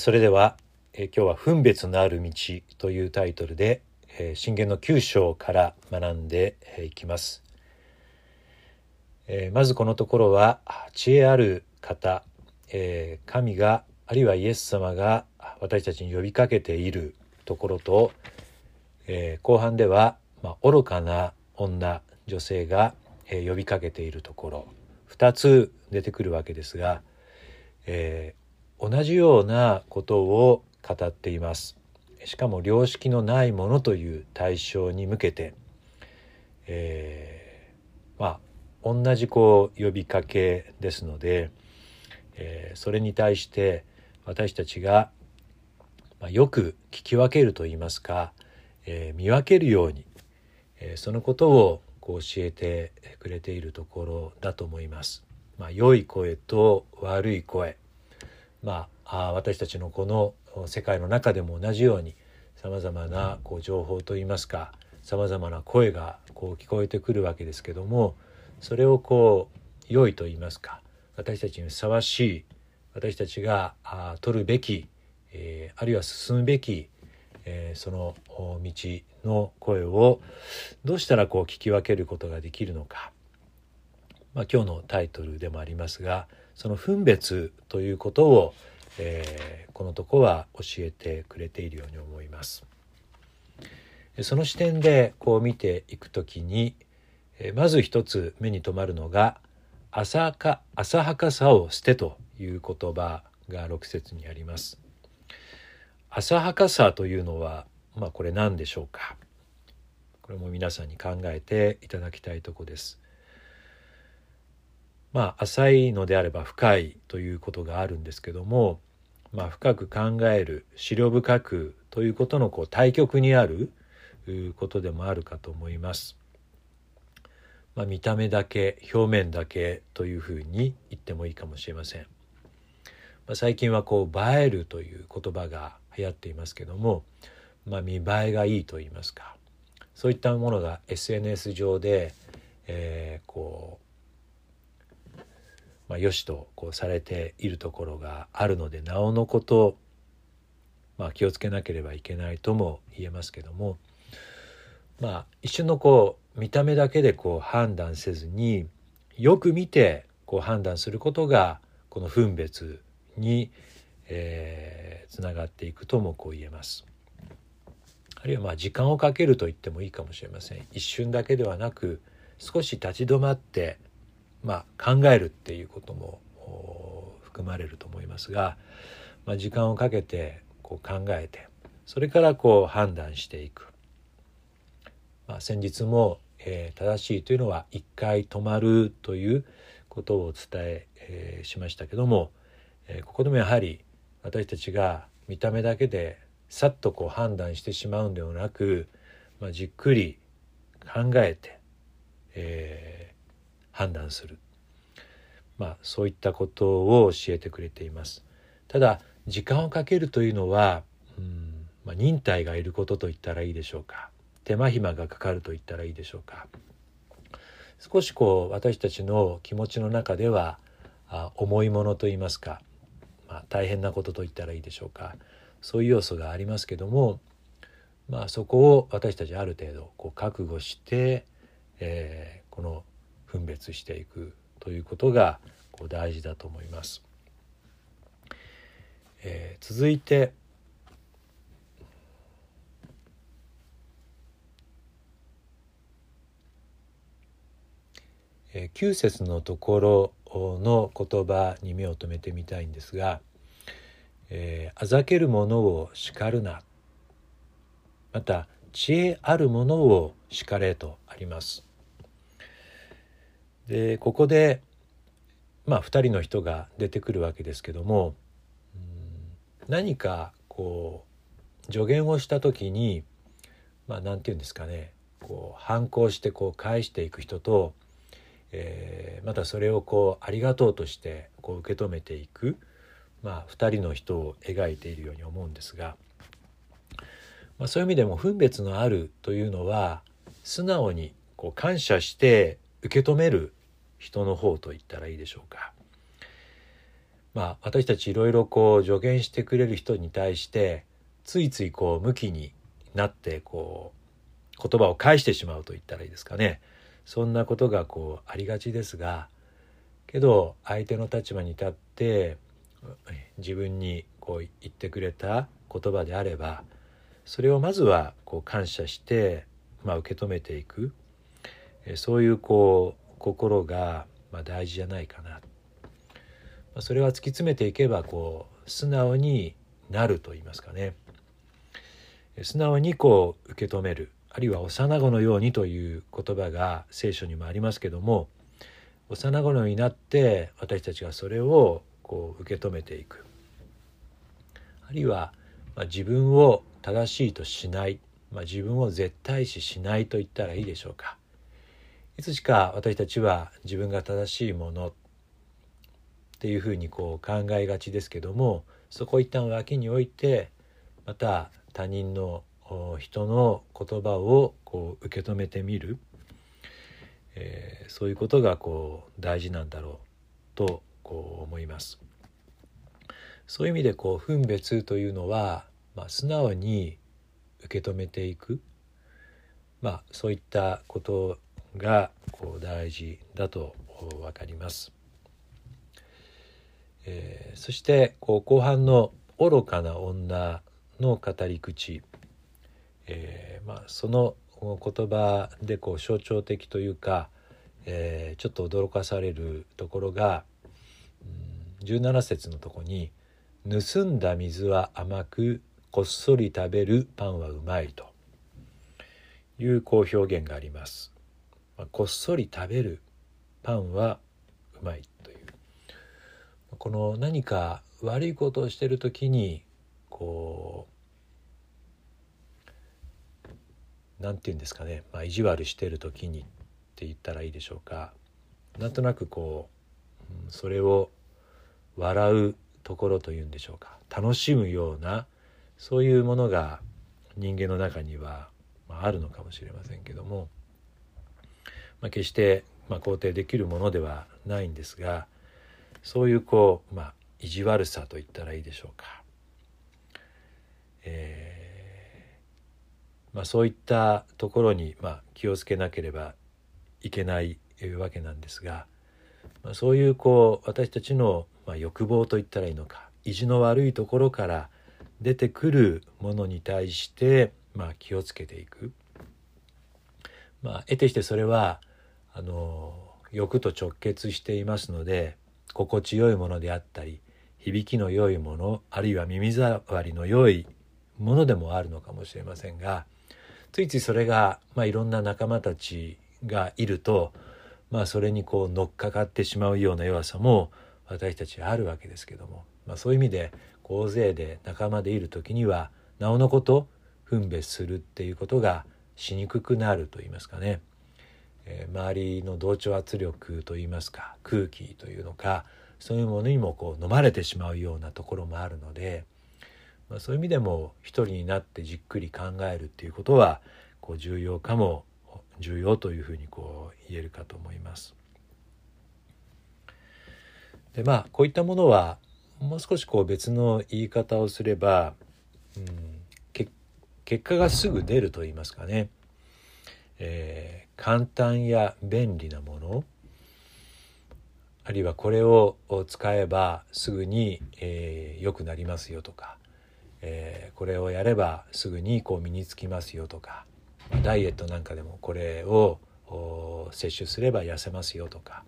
それでは、え今日は「分別のある道」というタイトルで、え信玄の9章から学んでいきます。えまずこのところは知恵ある方、え神があるいはイエス様が私たちに呼びかけているところと、え後半では、ま、愚かな女女性が、え呼びかけているところ2つ出てくるわけですが、え同じようなことを語っていますしかも良識のないものという対象に向けて、えー、まあ同じこう呼びかけですので、えー、それに対して私たちが、まあ、よく聞き分けるといいますか、えー、見分けるように、えそのことをこう教えてくれているところだと思います。まあ、良い声と悪い声まあ、私たちのこの世界の中でも同じようにさまざまなこう情報といいますかさまざまな声がこう聞こえてくるわけですけどもそれをこう良いと言いますか私たちにふさわしい私たちがあ取るべき、えー、あるいは進むべき、えー、その道の声をどうしたらこう聞き分けることができるのか、まあ、今日のタイトルでもありますがその分別ということを、えー、このとこは教えてくれているように思います。その視点でこう見ていくときにまず一つ目に留まるのが浅か浅はかさを捨てという言葉が6節にあります。浅はかさというのはまあこれ何でしょうかこれも皆さんに考えていただきたいとこです。まあ浅いのであれば深いということがあるんですけども、まあ、深く考える思慮深くということのこう対極にあることでもあるかと思います。まあ、見た目だけ表面だけというふうに言ってもいいかもしれません。まあ、最近はこう映えるという言葉が流行っていますけども、まあ、見栄えがいいと言いますかそういったものが SNS 上で、えー、こうまあ、よしとこうされているところがあるのでなおのこと、まあ、気をつけなければいけないとも言えますけども、まあ、一瞬のこう見た目だけでこう判断せずによく見てこう判断することがこの分別に、えー、つながっていくともこう言えます。あるいはまあ時間をかけると言ってもいいかもしれません。一瞬だけではなく少し立ち止まってまあ、考えるっていうことも含まれると思いますが、まあ、時間をかけてこう考えてそれからこう判断していく、まあ、先日も、えー、正しいというのは一回止まるということをお伝ええー、しましたけども、えー、ここでもやはり私たちが見た目だけでさっとこう判断してしまうんではなく、まあ、じっくり考えて、えー判断する、まあ、そういったことを教えてくれています。ただ時間をかけるというのは、うんまあ、忍耐がいることと言ったらいいでしょうか。手間暇がかかると言ったらいいでしょうか。少しこう私たちの気持ちの中ではあ重いものと言いますか、まあ、大変なことと言ったらいいでしょうか。そういう要素がありますけども、まあ、そこを私たちある程度こう覚悟して、えー、この分別していくということがこう大事だと思います。えー、続いてえー、9節のところの言葉に目を留めてみたいんですが「えー、あざける者を叱るな」また「知恵ある者を叱れ」とあります。でここでまあ2人の人が出てくるわけですけども何かこう助言をした時にまあ何て言うんですかねこう反抗してこう返していく人と、えー、またそれをこうありがとうとしてこう受け止めていく、まあ、2人の人を描いているように思うんですが、まあ、そういう意味でも分別のあるというのは素直にこう感謝して受け止める人の方と言ったらいいでしょうか。まあ私たちいろいろこう助言してくれる人に対してついついこう向きになってこう言葉を返してしまうと言ったらいいですかねそんなことがこうありがちですがけど相手の立場に立って自分にこう言ってくれた言葉であればそれをまずはこう感謝して、まあ、受け止めていくそういうこう心がま大事じゃないかな。まそれは突き詰めていけばこう素直になると言いますかね。素直にこう受け止めるあるいは幼子のようにという言葉が聖書にもありますけども幼子のようになって私たちがそれをこう受け止めていく。あるいは、ま、自分を正しいとしない、まあ、自分を絶対視しないと言ったらいいでしょうか。いつしか私たちは自分が正しいものっていうふうにこう考えがちですけどもそこを一旦脇に置いてまた他人の人の言葉をこう受け止めてみる、えー、そういうことがこう大事なんだろうとこう思います。そういう意味でこう分別というのは、まあ、素直に受け止めていく、まあ、そういったことがこう大事だと分かります。えー、そしてこう後半の「愚かな女」の語り口、えー、まあ、その言葉でこう象徴的というか、えー、ちょっと驚かされるところが、うん、17節のとこに「盗んだ水は甘くこっそり食べるパンはうまい」というこう表現があります。まあ、こっそり食べるパンはうまいという。この何か悪いことをしてる時にこう何て言うんですかね、まあ、意地悪してる時にって言ったらいいでしょうか。なんとなくこう、それを笑うところというんでしょうか。楽しむようなそういうものが人間の中には、あるのかもしれませんけども、まあ、決して、まあ、肯定できるものではないんですがそういうこうまあ意地悪さと言ったらいいでしょうか、えーまあ、そういったところに、まあ、気をつけなければいけないわけなんですが、まあ、そういうこう私たちの、まあ、欲望と言ったらいいのか意地の悪いところから出てくるものに対して、まあ、気をつけていく。まあ、得てしてそれはあの欲と直結していますので心地よいものであったり響きの良いものあるいは耳障りの良いものでもあるのかもしれませんがついついそれが、まあ、いろんな仲間たちがいると、まあ、それにこう乗っかかってしまうような弱さも私たちはあるわけですけども、まあ、そういう意味で大勢で仲間でいる時にはなおのこと分別するっていうことがしにくくなると言いますかね。えー、周りの同調圧力といいますか空気というのかそういうものにもこう飲まれてしまうようなところもあるので、まあ、そういう意味でも一人になってじっくり考えるっていうことはこう重要かも重要というふうにこう言えるかと思います。でまあこういったものはもう少しこう別の言い方をすれば、うん、結果がすぐ出ると言いますかね、えー、簡単や便利なものあるいはこれを使えばすぐに、えー、良くなりますよとか、えー、これをやればすぐにこう身につきますよとか、ダイエットなんかでもこれを摂取すれば痩せますよとか、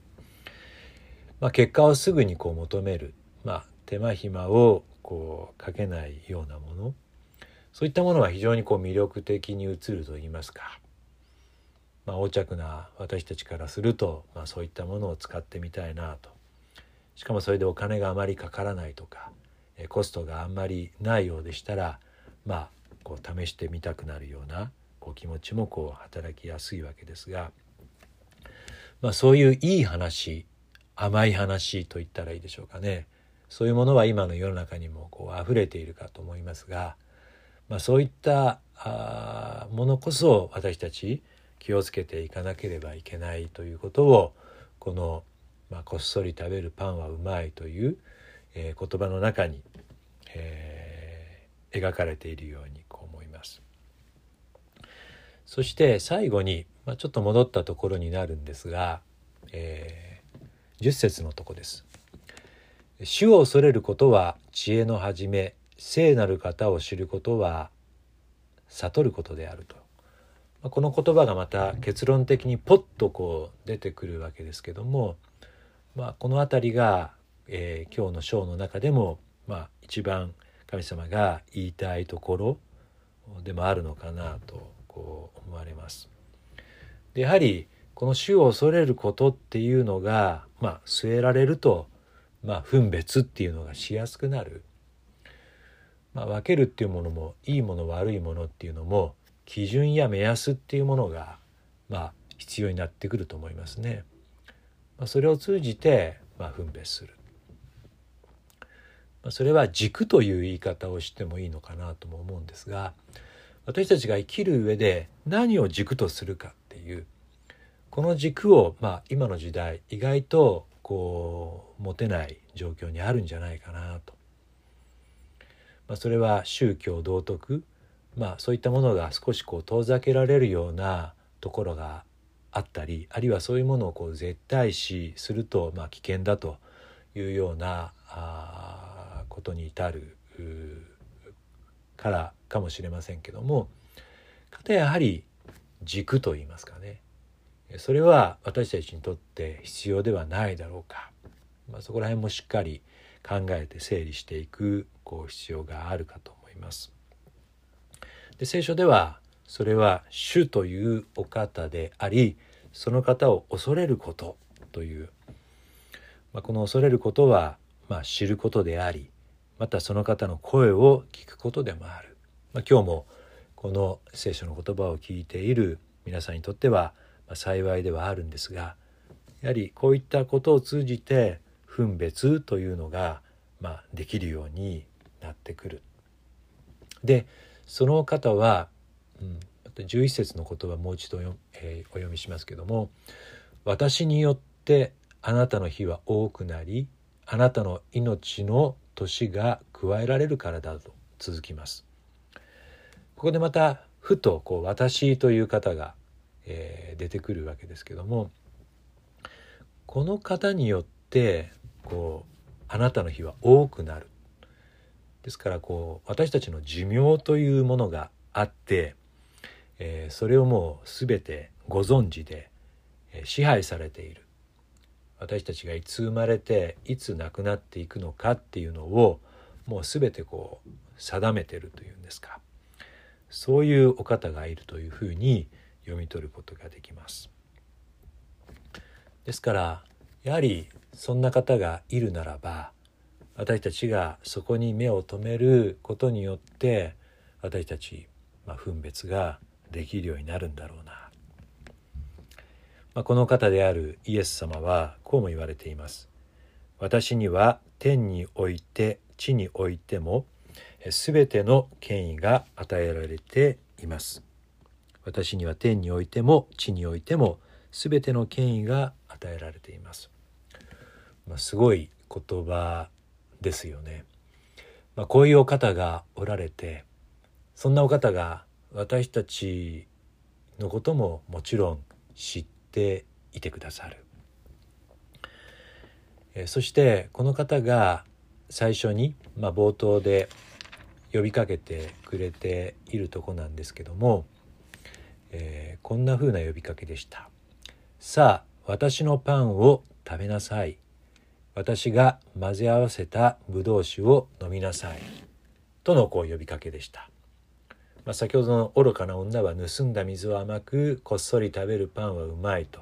まあ、結果をすぐにこう求める、まあ、手間暇をこうかけないようなものそういったものは非常にこう魅力的に映ると言いますか。まあ、横着な私たちからすると、まあ、そういったものを使ってみたいなと。しかもそれでお金があまりかからないとかコストがあんまりないようでしたらまあこう試してみたくなるようなこう気持ちもこう働きやすいわけですが、まあ、そういういい話甘い話と言ったらいいでしょうかね。そういうものは今の世の中にもこう溢れているかと思いますが、まあ、そういったあものこそ私たち気をつけていかなければいけないということをこの、まあ、こっそり食べるパンはうまいというえー、言葉の中に、えー、描かれているようにこう思います。そして最後に、まあ、ちょっと戻ったところになるんですが、えー、10節のとこです。主を恐れることは知恵の始め聖なる方を知ることは悟ることであるとこの言葉がまた結論的にポッとこう出てくるわけですけども、まあ、この辺りが、えー、今日の章の中でも、まあ、一番神様が言いたいところでもあるのかなとこう思われます。でやはりこの主を恐れることっていうのが、まあ、据えられると、まあ、分別っていうのがしやすくなる。まあ、分けるっていうものもいいもの悪いものっていうのも基準や目安っていうものが、まあ、必要になってくると思いますね。まあ、それを通じて、まあ、分別する。まあ、それは軸という言い方をしてもいいのかなとも思うんですが私たちが生きる上で何を軸とするかっていうこの軸を、まあ、今の時代意外とこう持てない状況にあるんじゃないかなと。まあ、それは宗教道徳まあそういったものが少しこう遠ざけられるようなところがあったりあるいはそういうものをこう絶対視するとまあ危険だというようなあことに至るからかもしれませんけどもかたやはり軸といいますかねそれは私たちにとって必要ではないだろうか、まあ、そこら辺もしっかり考えて整理していくこう必要があるかと思います。で聖書ではそれは主というお方でありその方を恐れることという、まあ、この恐れることは、まあ、知ることでありまたその方の声を聞くことでもある、まあ、今日もこの聖書の言葉を聞いている皆さんにとっては、ま幸いではあるんですがやはりこういったことを通じて分別というのが、まあ、できるようになってくる。でその方は、うん、11節の言葉もう一度、えー、お読みしますけども「私によってあなたの日は多くなりあなたの命の年が加えられるからだ」と続きます。ここでまたふとこう私という方が、えー、出てくるわけですけどもこの方によってこうあなたの日は多くなるですからこう私たちの寿命というものがあって、えー、それをもう全てご存知で、えー、支配されている私たちがいつ生まれていつ亡くなっていくのかっていうのをもう全てこう定めてるというんですかそういうお方がいるというふうに読み取ることができます。ですからやはりそんな方がいるならば私たちがそこに目を留めることによって私たち、まあ、分別ができるようになるんだろうな、まあ、この方であるイエス様はこうも言われています。私には天において地においても全ての権威が与えられています。私には天においても地においても全ての権威が与えられています、まあ、すごい言葉ですよね。まあ、こういうお方がおられてそんなお方が私たちのことももちろん知っていてくださる。そしてこの方が最初に、まあ、冒頭で呼びかけてくれているとこなんですけども、えー、こんな風な呼びかけでした「さあ私のパンを食べなさい私が混ぜ合わせたブドウ酒を飲みなさい。とのこう呼びかけでした。まあ、先ほどの愚かな女は盗んだ水は甘くこっそり食べるパンはうまいと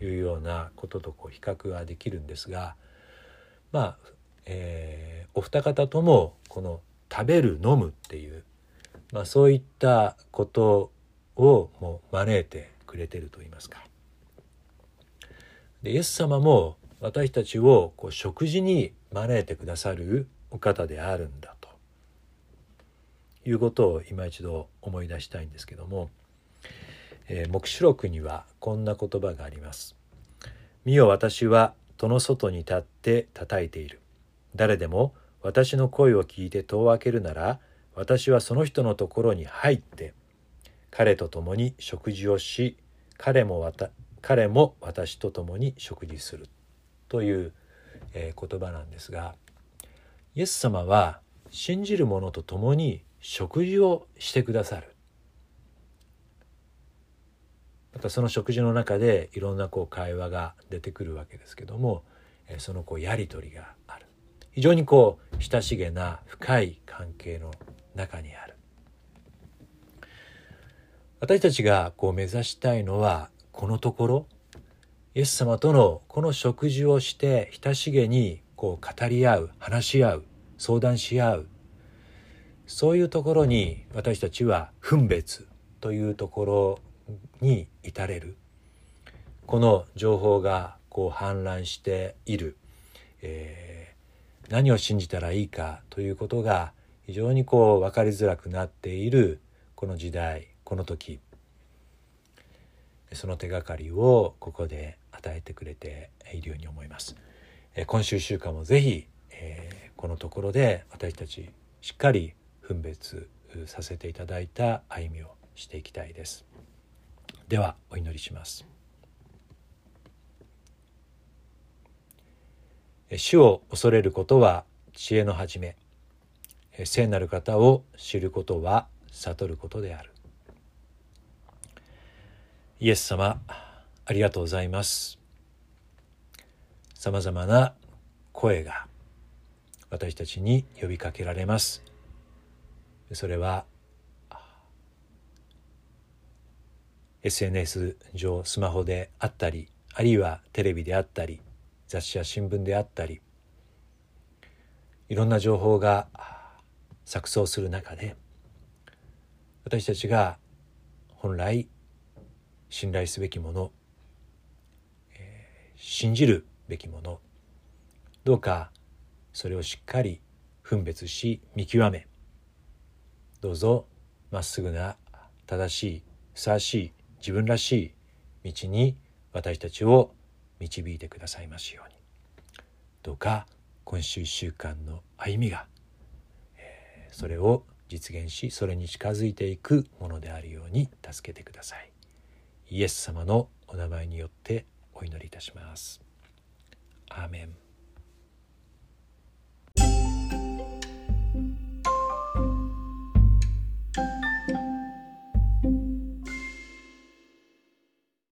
いうようなこととこう比較ができるんですがまあ、えー、お二方ともこの食べる飲むっていう、まあ、そういったことをもう招いてくれてると言いますか。でイエス様も私たちをこう食事に招いてくださるお方であるんだということを今一度思い出したいんですけども、えー、黙示録にはこんな言葉があります。見よ私は戸の外に立って叩いている。誰でも私の声を聞いて戸を開けるなら私はその人のところに入って彼と共に食事をし彼もわた彼も私と共に食事するという、え、言葉なんですがイエス様は信じる者と共に食事をしてくださる。またその食事の中でいろんなこう会話が出てくるわけですけどもそのこうやり取りがある。非常にこう親しげな深い関係の中にある。私たちがこう目指したいのはこのところイエス様とのこの食事をして親しげにこう語り合う話し合う相談し合う。そういうところに私たちは分別というところに至れる。この情報がこう氾濫している、えー、何を信じたらいいかということが非常にこう分かりづらくなっているこの時代この時。その手がかりをここで与えてくれているように思います。今週週間もぜひ、え、このところで私たちしっかり分別させていただいた歩みをしていきたいです。ではお祈りします主を恐れることは知恵の始め聖なる方を知ることは悟ることであるイエス様ありがとうございます。さまざまな声が私たちに呼びかけられます。それは SNS 上スマホであったりあるいはテレビであったり雑誌や新聞であったりいろんな情報が錯綜する中で私たちが本来信頼すべきもの、えー、信じるべきものどうかそれをしっかり分別し見極めどうぞまっすぐな正しいふさわしい自分らしい道に私たちを導いてくださいますように。どうか今週1週間の歩みが、えー、それを実現しそれに近づいていくものであるように助けてください。イエス様のお名前によってお祈りいたします。アーメン。